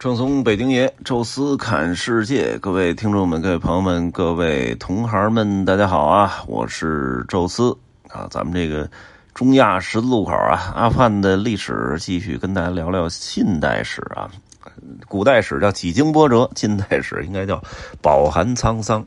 正宗北京爷，宙斯侃世界，各位听众们、各位朋友们、各位同行们，大家好啊！我是宙斯啊，咱们这个中亚十字路口啊，阿富汗的历史，继续跟大家聊聊近代史啊。古代史叫几经波折，近代史应该叫饱含沧桑。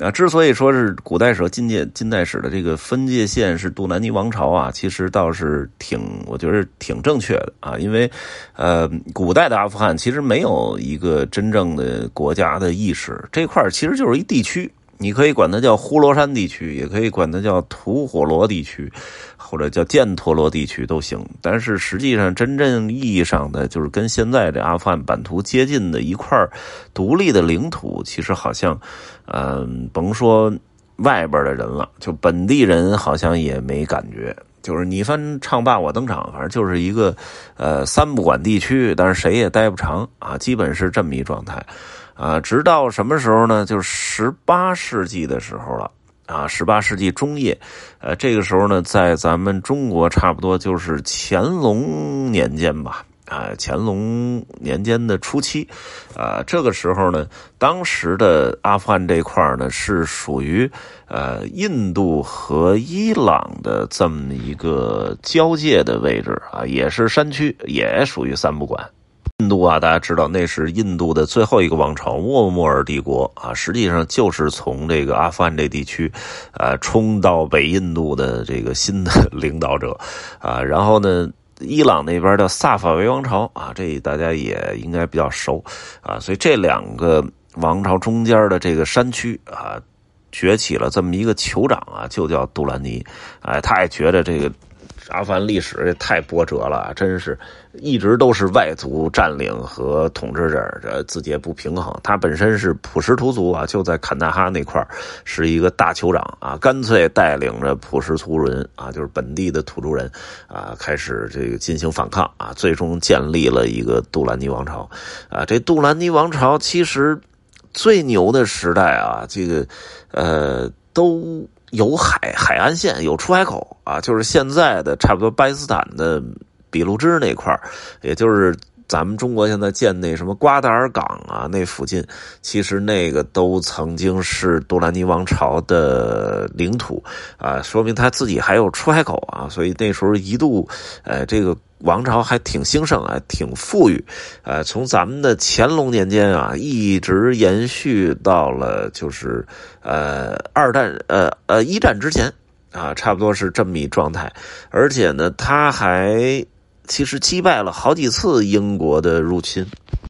啊，之所以说是古代史和近界近代史的这个分界线是杜兰尼王朝啊，其实倒是挺，我觉得挺正确的啊，因为，呃，古代的阿富汗其实没有一个真正的国家的意识，这块其实就是一地区。你可以管它叫呼罗珊地区，也可以管它叫吐火罗地区，或者叫犍陀罗地区都行。但是实际上，真正意义上的就是跟现在这阿富汗版图接近的一块独立的领土，其实好像，嗯，甭说外边的人了，就本地人好像也没感觉。就是你翻唱罢我登场，反正就是一个呃三不管地区，但是谁也待不长啊，基本是这么一状态。啊，直到什么时候呢？就是十八世纪的时候了。啊，十八世纪中叶，呃，这个时候呢，在咱们中国差不多就是乾隆年间吧。啊，乾隆年间的初期，啊，这个时候呢，当时的阿富汗这块呢，是属于呃印度和伊朗的这么一个交界的位置啊，也是山区，也属于三不管。印度啊，大家知道那是印度的最后一个王朝——沃莫尔帝国啊，实际上就是从这个阿富汗这地区，呃，冲到北印度的这个新的领导者啊。然后呢，伊朗那边叫萨法维王朝啊，这大家也应该比较熟啊。所以这两个王朝中间的这个山区啊，崛起了这么一个酋长啊，就叫杜兰尼。哎，他也觉得这个。阿富汗历史也太波折了，真是一直都是外族占领和统治者，这自己也不平衡。他本身是普什图族啊，就在坎大哈那块是一个大酋长啊，干脆带领着普什图人啊，就是本地的土著人啊，开始这个进行反抗啊，最终建立了一个杜兰尼王朝啊。这杜兰尼王朝其实最牛的时代啊，这个呃都。有海海岸线，有出海口啊，就是现在的差不多巴基斯坦的俾路支那块也就是咱们中国现在建那什么瓜达尔港啊，那附近，其实那个都曾经是杜兰尼王朝的领土啊，说明他自己还有出海口啊，所以那时候一度，呃，这个。王朝还挺兴盛啊，挺富裕，呃，从咱们的乾隆年间啊，一直延续到了就是呃二战呃呃一战之前啊，差不多是这么一状态。而且呢，他还其实击败了好几次英国的入侵，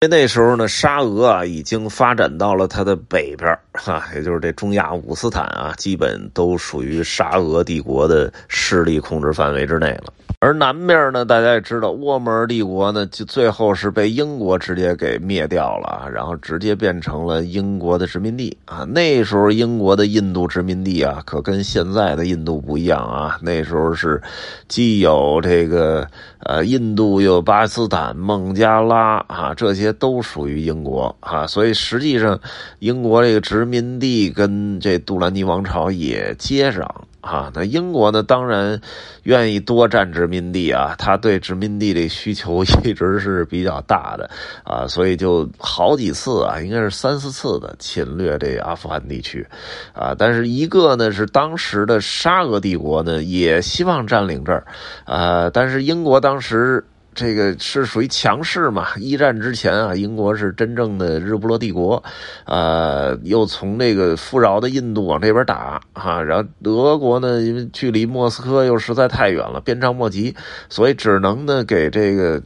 因为那时候呢，沙俄啊已经发展到了它的北边哈，也就是这中亚五斯坦啊，基本都属于沙俄帝国的势力控制范围之内了。而南面呢，大家也知道，沃门帝国呢，就最后是被英国直接给灭掉了，然后直接变成了英国的殖民地啊。那时候英国的印度殖民地啊，可跟现在的印度不一样啊。那时候是既有这个呃印度，又有巴基斯坦、孟加拉啊，这些都属于英国啊。所以实际上，英国这个殖民地跟这杜兰尼王朝也接壤。啊，那英国呢？当然愿意多占殖民地啊，他对殖民地的需求一直是比较大的啊，所以就好几次啊，应该是三四次的侵略这阿富汗地区啊。但是一个呢是当时的沙俄帝国呢也希望占领这儿啊，但是英国当时。这个是属于强势嘛？一战之前啊，英国是真正的日不落帝国，呃，又从那个富饶的印度往这边打啊，然后德国呢，因为距离莫斯科又实在太远了，鞭长莫及，所以只能呢给这个。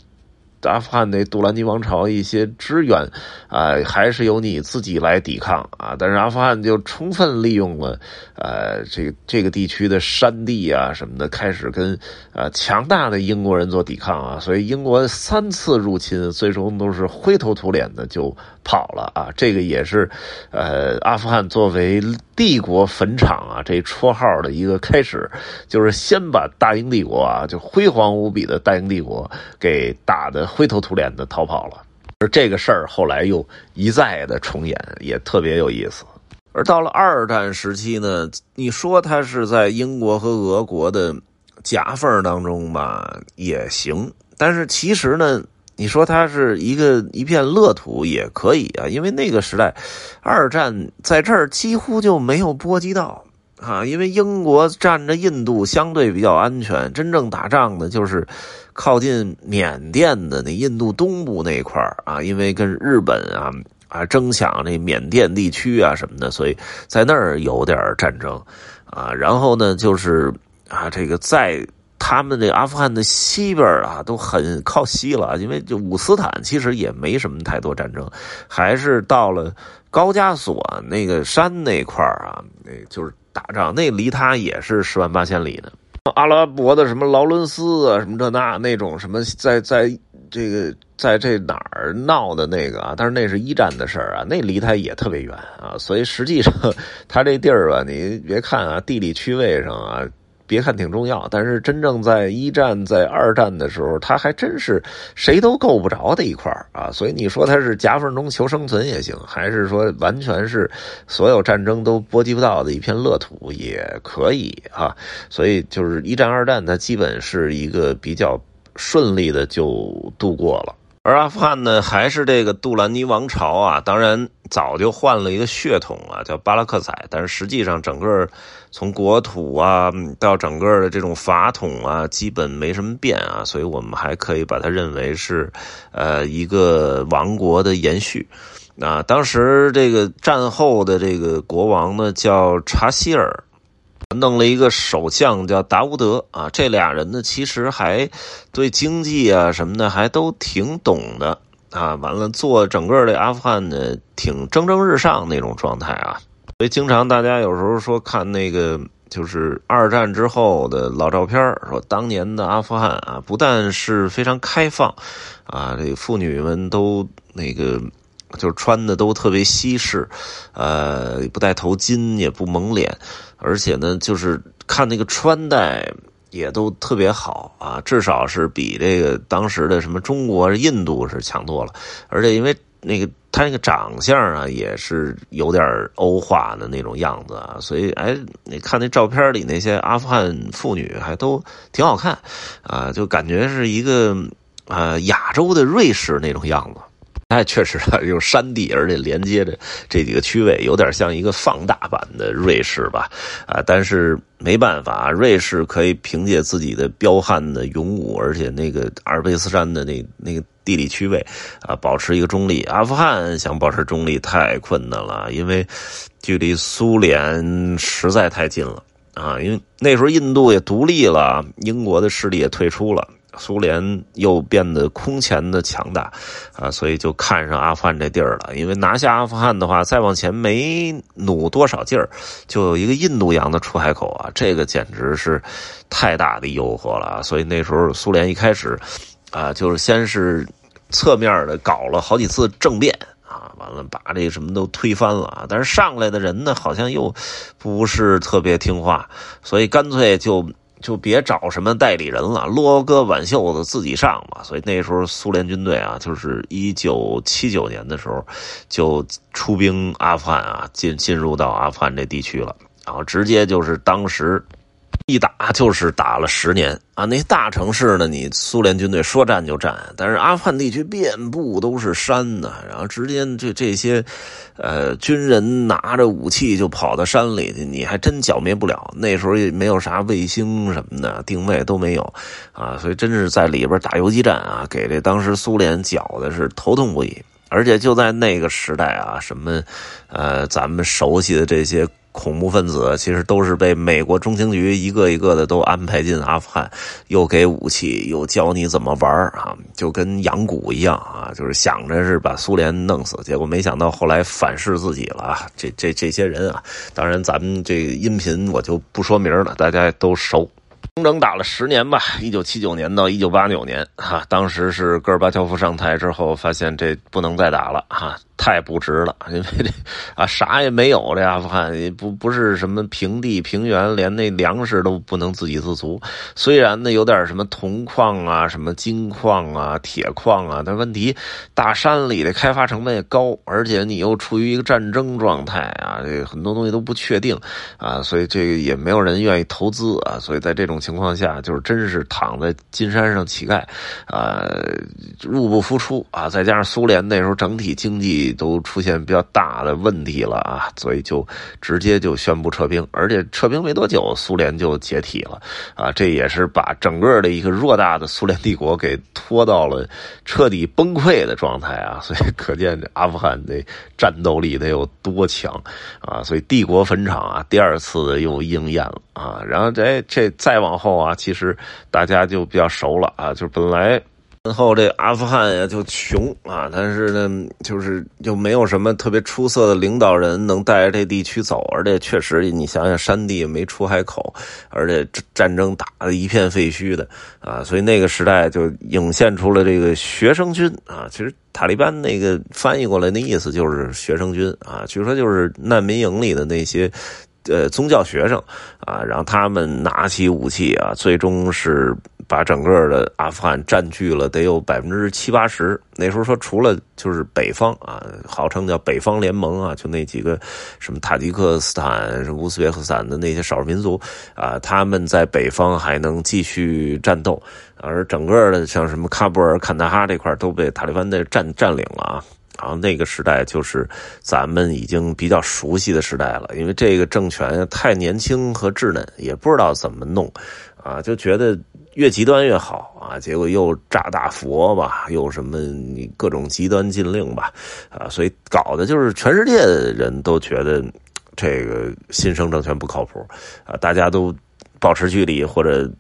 阿富汗那杜兰尼王朝一些支援，啊，还是由你自己来抵抗啊。但是阿富汗就充分利用了，呃，这个这个地区的山地啊什么的，开始跟呃强大的英国人做抵抗啊。所以英国三次入侵，最终都是灰头土脸的就跑了啊。这个也是，呃，阿富汗作为帝国坟场啊这绰号的一个开始，就是先把大英帝国啊，就辉煌无比的大英帝国给打的。灰头土脸的逃跑了，而这个事儿后来又一再的重演，也特别有意思。而到了二战时期呢，你说它是在英国和俄国的夹缝当中吧，也行。但是其实呢，你说它是一个一片乐土也可以啊，因为那个时代，二战在这儿几乎就没有波及到啊，因为英国占着印度相对比较安全，真正打仗的就是靠近缅甸的那印度东部那块啊，因为跟日本啊啊争抢那缅甸地区啊什么的，所以在那儿有点战争啊，然后呢就是啊这个在。他们这阿富汗的西边啊，都很靠西了，因为就五斯坦其实也没什么太多战争，还是到了高加索那个山那块啊，那就是打仗，那离他也是十万八千里呢。阿拉伯的什么劳伦斯啊，什么这那那种什么，在在这个在这哪儿闹的那个啊，但是那是一战的事儿啊，那离他也特别远啊，所以实际上他这地儿吧，你别看啊，地理区位上啊。别看挺重要，但是真正在一战、在二战的时候，它还真是谁都够不着的一块啊。所以你说它是夹缝中求生存也行，还是说完全是所有战争都波及不到的一片乐土也可以啊。所以就是一战、二战，它基本是一个比较顺利的就度过了。而阿富汗呢，还是这个杜兰尼王朝啊，当然早就换了一个血统啊，叫巴拉克采，但是实际上整个从国土啊到整个的这种法统啊，基本没什么变啊，所以我们还可以把它认为是呃一个王国的延续。那当时这个战后的这个国王呢，叫查希尔。弄了一个首相叫达乌德啊，这俩人呢其实还对经济啊什么的还都挺懂的啊。完了做整个的阿富汗呢挺蒸蒸日上那种状态啊，所以经常大家有时候说看那个就是二战之后的老照片说当年的阿富汗啊不但是非常开放啊，这妇女们都那个。就是穿的都特别西式，呃，不戴头巾，也不蒙脸，而且呢，就是看那个穿戴也都特别好啊，至少是比这个当时的什么中国、印度是强多了。而且因为那个他那个长相啊，也是有点欧化的那种样子啊，所以哎，你看那照片里那些阿富汗妇女还都挺好看啊，就感觉是一个呃亚洲的瑞士那种样子。哎，确实啊，有山地，而且连接着这几个区位，有点像一个放大版的瑞士吧？啊，但是没办法，瑞士可以凭借自己的彪悍的勇武，而且那个阿尔卑斯山的那那个地理区位啊，保持一个中立。阿富汗想保持中立太困难了，因为距离苏联实在太近了啊！因为那时候印度也独立了，英国的势力也退出了。苏联又变得空前的强大，啊，所以就看上阿富汗这地儿了。因为拿下阿富汗的话，再往前没努多少劲儿，就有一个印度洋的出海口啊，这个简直是太大的诱惑了。所以那时候苏联一开始，啊，就是先是侧面的搞了好几次政变啊，完了把这什么都推翻了啊。但是上来的人呢，好像又不是特别听话，所以干脆就。就别找什么代理人了，撸个挽袖子自己上吧。所以那时候苏联军队啊，就是一九七九年的时候，就出兵阿富汗啊，进进入到阿富汗这地区了，然后直接就是当时。一打就是打了十年啊！那大城市呢，你苏联军队说占就占，但是阿富汗地区遍布都是山呢，然后直接这这些，呃，军人拿着武器就跑到山里去，你还真剿灭不了。那时候也没有啥卫星什么的定位都没有啊，所以真是在里边打游击战啊，给这当时苏联搅的是头痛不已。而且就在那个时代啊，什么，呃，咱们熟悉的这些。恐怖分子其实都是被美国中情局一个一个的都安排进阿富汗，又给武器，又教你怎么玩啊，就跟养蛊一样啊，就是想着是把苏联弄死，结果没想到后来反噬自己了！这这这些人啊，当然咱们这音频我就不说名了，大家都熟。整整打了十年吧，一九七九年到一九八九年，哈，当时是戈尔巴乔夫上台之后，发现这不能再打了，哈。太不值了，因为这啊啥也没有，这阿富汗也不不是什么平地平原，连那粮食都不能自给自足。虽然呢有点什么铜矿啊、什么金矿啊、铁矿啊，但问题大山里的开发成本也高，而且你又处于一个战争状态啊，这很多东西都不确定啊，所以这个也没有人愿意投资啊。所以在这种情况下，就是真是躺在金山上乞丐，呃，入不敷出啊。再加上苏联那时候整体经济都出现比较大的问题了啊，所以就直接就宣布撤兵，而且撤兵没多久，苏联就解体了啊。这也是把整个的一个偌大的苏联帝国给拖到了彻底崩溃的状态啊。所以可见阿富汗的战斗力得有多强啊。所以帝国坟场啊，第二次又应验了啊。然后这这再往后啊，其实大家就比较熟了啊，就本来。然后这阿富汗呀就穷啊，但是呢，就是就没有什么特别出色的领导人能带着这地区走，而且确实你想想，山地没出海口，而且战争打的一片废墟的啊，所以那个时代就涌现出了这个学生军啊。其实塔利班那个翻译过来的意思就是学生军啊，据说就是难民营里的那些。呃，宗教学生啊，然后他们拿起武器啊，最终是把整个的阿富汗占据了，得有百分之七八十。那时候说，除了就是北方啊，号称叫北方联盟啊，就那几个什么塔吉克斯坦、乌兹别克斯坦的那些少数民族啊，他们在北方还能继续战斗，而整个的像什么喀布尔、坎大哈这块都被塔利班的占占领了啊。然后那个时代就是咱们已经比较熟悉的时代了，因为这个政权太年轻和稚嫩，也不知道怎么弄，啊，就觉得越极端越好啊，结果又炸大佛吧，又什么各种极端禁令吧，啊，所以搞的就是全世界的人都觉得这个新生政权不靠谱，啊，大家都保持距离或者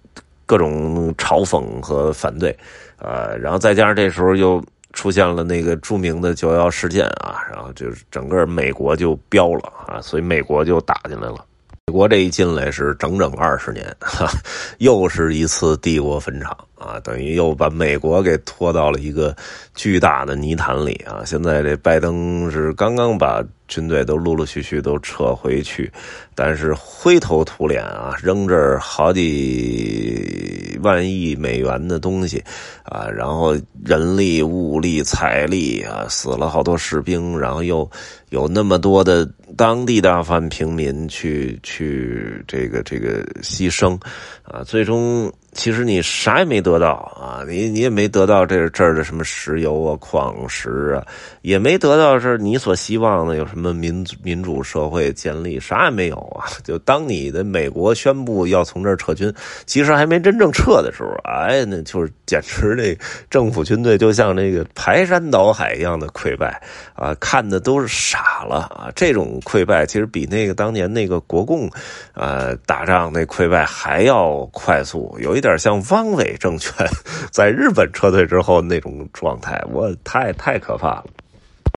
各种嘲讽和反对，啊，然后再加上这时候又。出现了那个著名的九幺事件啊，然后就是整个美国就飙了啊，所以美国就打进来了。美国这一进来是整整二十年，又是一次帝国坟场啊，等于又把美国给拖到了一个巨大的泥潭里啊。现在这拜登是刚刚把军队都陆陆续续都撤回去，但是灰头土脸啊，扔这儿好几万亿美元的东西啊，然后人力、物力、财力啊，死了好多士兵，然后又有那么多的。当地大范平民去去这个这个牺牲，啊，最终。其实你啥也没得到啊，你你也没得到这这儿的什么石油啊、矿石啊，也没得到是你所希望的有什么民主民主社会建立，啥也没有啊。就当你的美国宣布要从这儿撤军，其实还没真正撤的时候，哎，那就是简直那政府军队就像那个排山倒海一样的溃败啊，看的都是傻了啊。这种溃败其实比那个当年那个国共，呃，打仗那溃败还要快速，有一点有点像汪伪政权在日本撤退之后那种状态，我太太可怕了，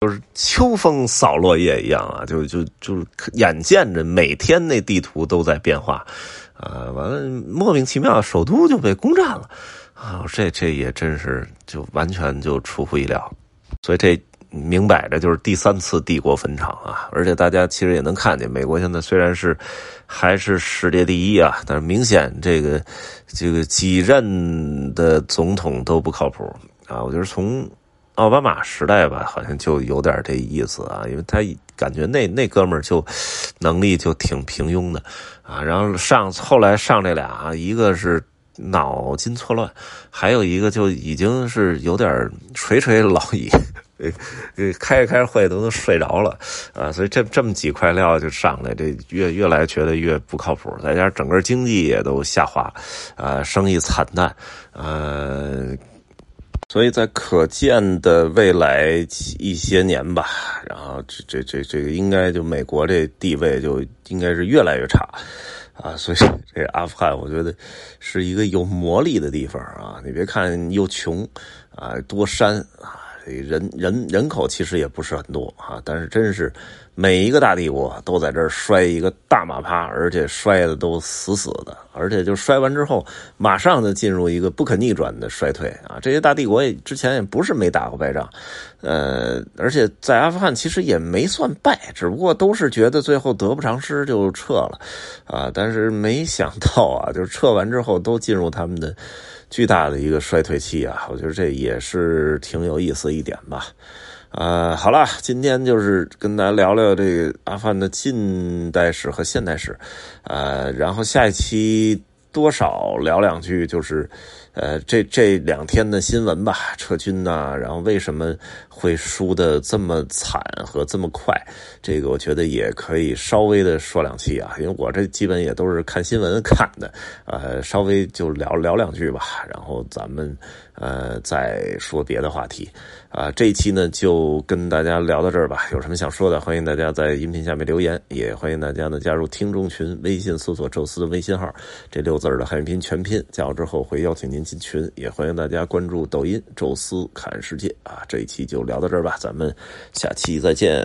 就是秋风扫落叶一样啊，就就就是眼见着每天那地图都在变化，啊，完了莫名其妙首都就被攻占了，啊，这这也真是就完全就出乎意料，所以这。明摆着就是第三次帝国坟场啊！而且大家其实也能看见，美国现在虽然是还是世界第一啊，但是明显这个这个几任的总统都不靠谱啊！我觉得从奥巴马时代吧，好像就有点这意思啊，因为他感觉那那哥们儿就能力就挺平庸的啊。然后上后来上这俩，一个是脑筋错乱，还有一个就已经是有点垂垂老矣。呃，开着开着会都能睡着了啊，所以这这么几块料就上来，这越越来觉得越不靠谱。再加上整个经济也都下滑，啊，生意惨淡，呃，所以在可见的未来一些年吧，然后这这这这个应该就美国这地位就应该是越来越差啊。所以这阿富汗我觉得是一个有魔力的地方啊。你别看又穷啊，多山啊。人人人口其实也不是很多啊，但是真是每一个大帝国都在这儿摔一个大马趴，而且摔的都死死的，而且就摔完之后，马上就进入一个不可逆转的衰退啊！这些大帝国也之前也不是没打过败仗，呃，而且在阿富汗其实也没算败，只不过都是觉得最后得不偿失就撤了啊，但是没想到啊，就是撤完之后都进入他们的。巨大的一个衰退期啊，我觉得这也是挺有意思一点吧。呃，好了，今天就是跟大家聊聊这个阿富汗的近代史和现代史，呃，然后下一期多少聊两句，就是，呃，这这两天的新闻吧，撤军呐，然后为什么会输的这么惨和这么快？这个我觉得也可以稍微的说两期啊，因为我这基本也都是看新闻看的，呃，稍微就聊聊两句吧，然后咱们呃再说别的话题。啊，这一期呢就跟大家聊到这儿吧。有什么想说的，欢迎大家在音频下面留言，也欢迎大家呢加入听众群，微信搜索“宙斯”的微信号，这六字的汉语拼音全拼，加入之后会邀请您进群。也欢迎大家关注抖音“宙斯看世界”啊。这一期就聊到这儿吧，咱们下期再见。